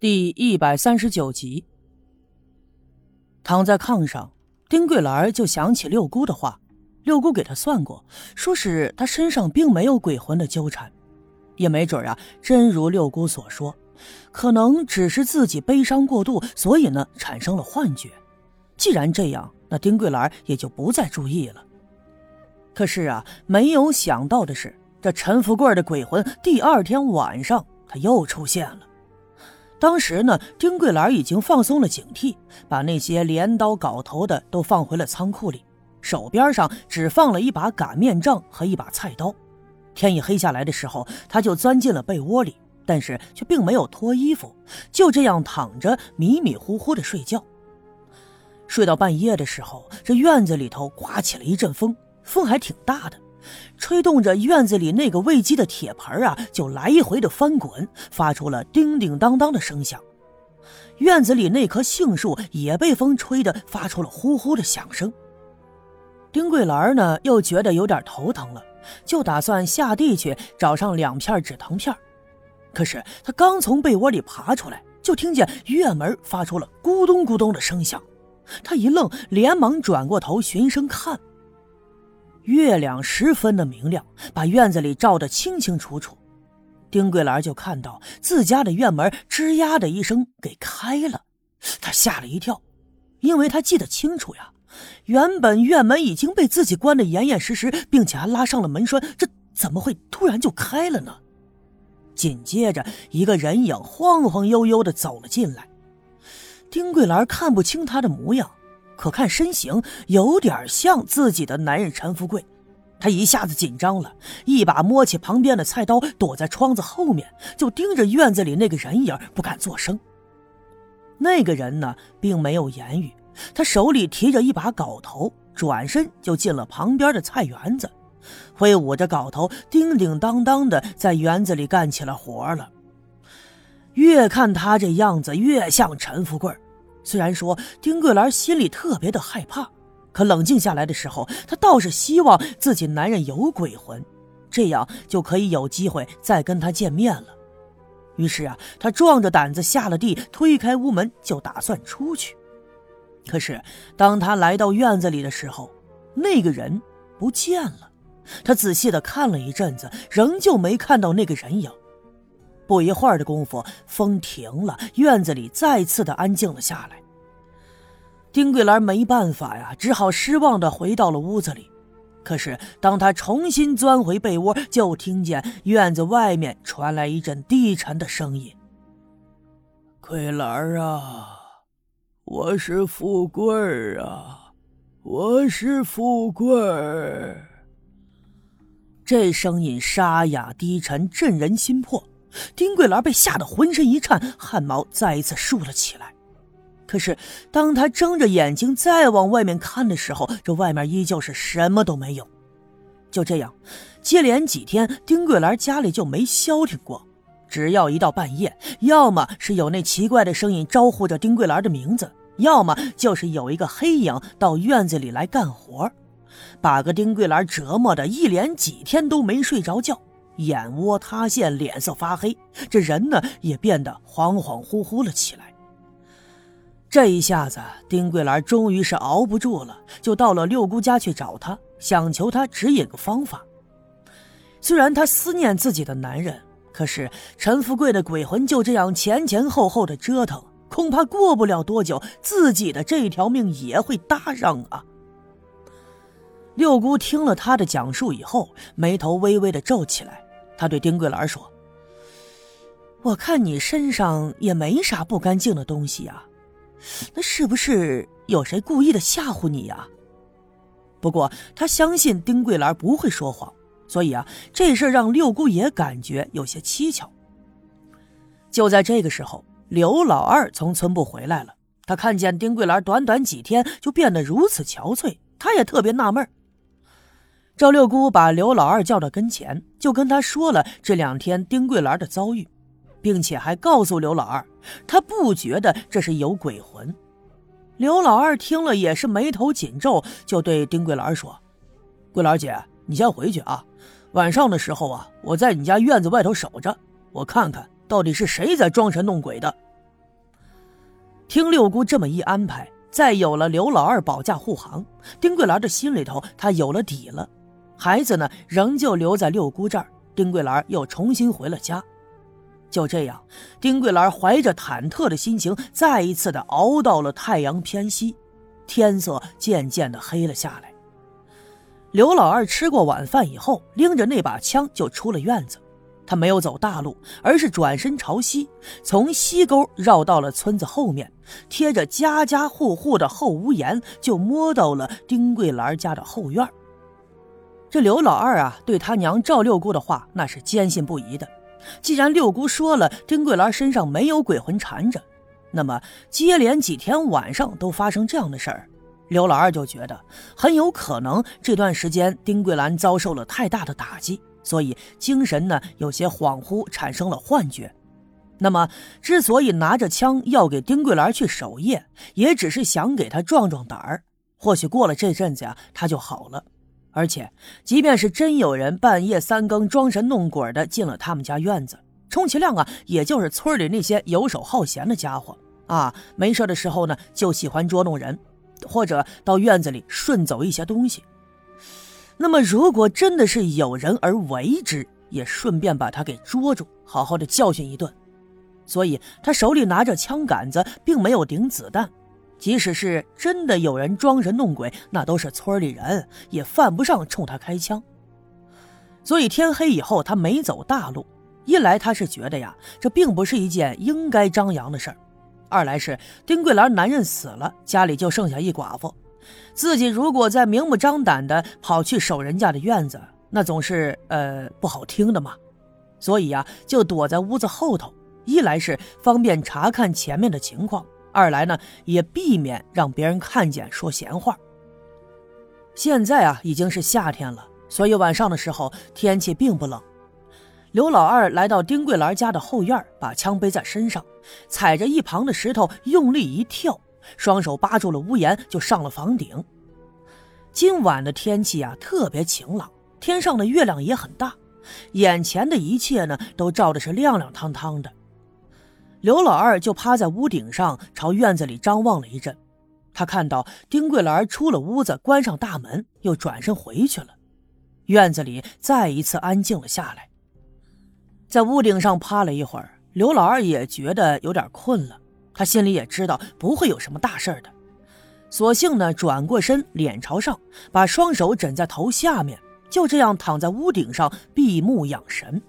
第一百三十九集，躺在炕上，丁桂兰就想起六姑的话。六姑给她算过，说是她身上并没有鬼魂的纠缠，也没准啊，真如六姑所说，可能只是自己悲伤过度，所以呢产生了幻觉。既然这样，那丁桂兰也就不再注意了。可是啊，没有想到的是，这陈福贵的鬼魂第二天晚上他又出现了。当时呢，丁桂兰已经放松了警惕，把那些镰刀、镐头的都放回了仓库里，手边上只放了一把擀面杖和一把菜刀。天一黑下来的时候，他就钻进了被窝里，但是却并没有脱衣服，就这样躺着迷迷糊糊的睡觉。睡到半夜的时候，这院子里头刮起了一阵风，风还挺大的。吹动着院子里那个喂鸡的铁盆啊，就来回的翻滚，发出了叮叮当当的声响。院子里那棵杏树也被风吹得发出了呼呼的响声。丁桂兰呢，又觉得有点头疼了，就打算下地去找上两片止疼片。可是她刚从被窝里爬出来，就听见院门发出了咕咚咕咚的声响。她一愣，连忙转过头寻声看。月亮十分的明亮，把院子里照得清清楚楚。丁桂兰就看到自家的院门吱呀的一声给开了，她吓了一跳，因为她记得清楚呀，原本院门已经被自己关得严严实实，并且还拉上了门栓，这怎么会突然就开了呢？紧接着，一个人影晃晃悠悠的走了进来，丁桂兰看不清他的模样。可看身形有点像自己的男人陈富贵，他一下子紧张了，一把摸起旁边的菜刀，躲在窗子后面，就盯着院子里那个人影，不敢作声。那个人呢，并没有言语，他手里提着一把镐头，转身就进了旁边的菜园子，挥舞着镐头，叮叮当当的在园子里干起了活了。越看他这样子，越像陈富贵。虽然说丁桂兰心里特别的害怕，可冷静下来的时候，她倒是希望自己男人有鬼魂，这样就可以有机会再跟他见面了。于是啊，她壮着胆子下了地，推开屋门就打算出去。可是当他来到院子里的时候，那个人不见了。他仔细的看了一阵子，仍旧没看到那个人影。不一会儿的功夫，风停了，院子里再次的安静了下来。丁桂兰没办法呀，只好失望的回到了屋子里。可是，当她重新钻回被窝，就听见院子外面传来一阵低沉的声音：“桂兰啊，我是富贵儿啊，我是富贵儿。”这声音沙哑低沉，震人心魄。丁桂兰被吓得浑身一颤，汗毛再一次竖了起来。可是，当她睁着眼睛再往外面看的时候，这外面依旧是什么都没有。就这样，接连几天，丁桂兰家里就没消停过。只要一到半夜，要么是有那奇怪的声音招呼着丁桂兰的名字，要么就是有一个黑影到院子里来干活，把个丁桂兰折磨的一连几天都没睡着觉。眼窝塌陷，脸色发黑，这人呢也变得恍恍惚惚了起来。这一下子，丁桂兰终于是熬不住了，就到了六姑家去找她，想求她指引个方法。虽然她思念自己的男人，可是陈富贵的鬼魂就这样前前后后的折腾，恐怕过不了多久，自己的这条命也会搭上啊。六姑听了他的讲述以后，眉头微微的皱起来。他对丁桂兰说：“我看你身上也没啥不干净的东西呀，那是不是有谁故意的吓唬你呀？”不过他相信丁桂兰不会说谎，所以啊，这事让六姑也感觉有些蹊跷。就在这个时候，刘老二从村部回来了，他看见丁桂兰短短几天就变得如此憔悴，他也特别纳闷赵六姑把刘老二叫到跟前，就跟他说了这两天丁桂兰的遭遇，并且还告诉刘老二，他不觉得这是有鬼魂。刘老二听了也是眉头紧皱，就对丁桂兰说：“桂兰姐，你先回去啊，晚上的时候啊，我在你家院子外头守着，我看看到底是谁在装神弄鬼的。”听六姑这么一安排，再有了刘老二保驾护航，丁桂兰的心里头她有了底了。孩子呢，仍旧留在六姑这儿，丁桂兰又重新回了家。就这样，丁桂兰怀着忐忑的心情，再一次的熬到了太阳偏西，天色渐渐的黑了下来。刘老二吃过晚饭以后，拎着那把枪就出了院子。他没有走大路，而是转身朝西，从西沟绕到了村子后面，贴着家家户户的后屋檐，就摸到了丁桂兰家的后院。这刘老二啊，对他娘赵六姑的话那是坚信不疑的。既然六姑说了丁桂兰身上没有鬼魂缠着，那么接连几天晚上都发生这样的事儿，刘老二就觉得很有可能这段时间丁桂兰遭受了太大的打击，所以精神呢有些恍惚，产生了幻觉。那么之所以拿着枪要给丁桂兰去守夜，也只是想给她壮壮胆儿，或许过了这阵子呀，她就好了。而且，即便是真有人半夜三更装神弄鬼的进了他们家院子，充其量啊，也就是村里那些游手好闲的家伙啊，没事的时候呢，就喜欢捉弄人，或者到院子里顺走一些东西。那么，如果真的是有人而为之，也顺便把他给捉住，好好的教训一顿。所以他手里拿着枪杆子，并没有顶子弹。即使是真的有人装神弄鬼，那都是村里人，也犯不上冲他开枪。所以天黑以后，他没走大路。一来他是觉得呀，这并不是一件应该张扬的事儿；二来是丁桂兰男人死了，家里就剩下一寡妇，自己如果再明目张胆的跑去守人家的院子，那总是呃不好听的嘛。所以呀，就躲在屋子后头，一来是方便查看前面的情况。二来呢，也避免让别人看见说闲话。现在啊，已经是夏天了，所以晚上的时候天气并不冷。刘老二来到丁桂兰家的后院，把枪背在身上，踩着一旁的石头，用力一跳，双手扒住了屋檐，就上了房顶。今晚的天气啊，特别晴朗，天上的月亮也很大，眼前的一切呢，都照的是亮亮堂堂的。刘老二就趴在屋顶上，朝院子里张望了一阵。他看到丁桂兰出了屋子，关上大门，又转身回去了。院子里再一次安静了下来。在屋顶上趴了一会儿，刘老二也觉得有点困了。他心里也知道不会有什么大事的，索性呢转过身，脸朝上，把双手枕在头下面，就这样躺在屋顶上闭目养神。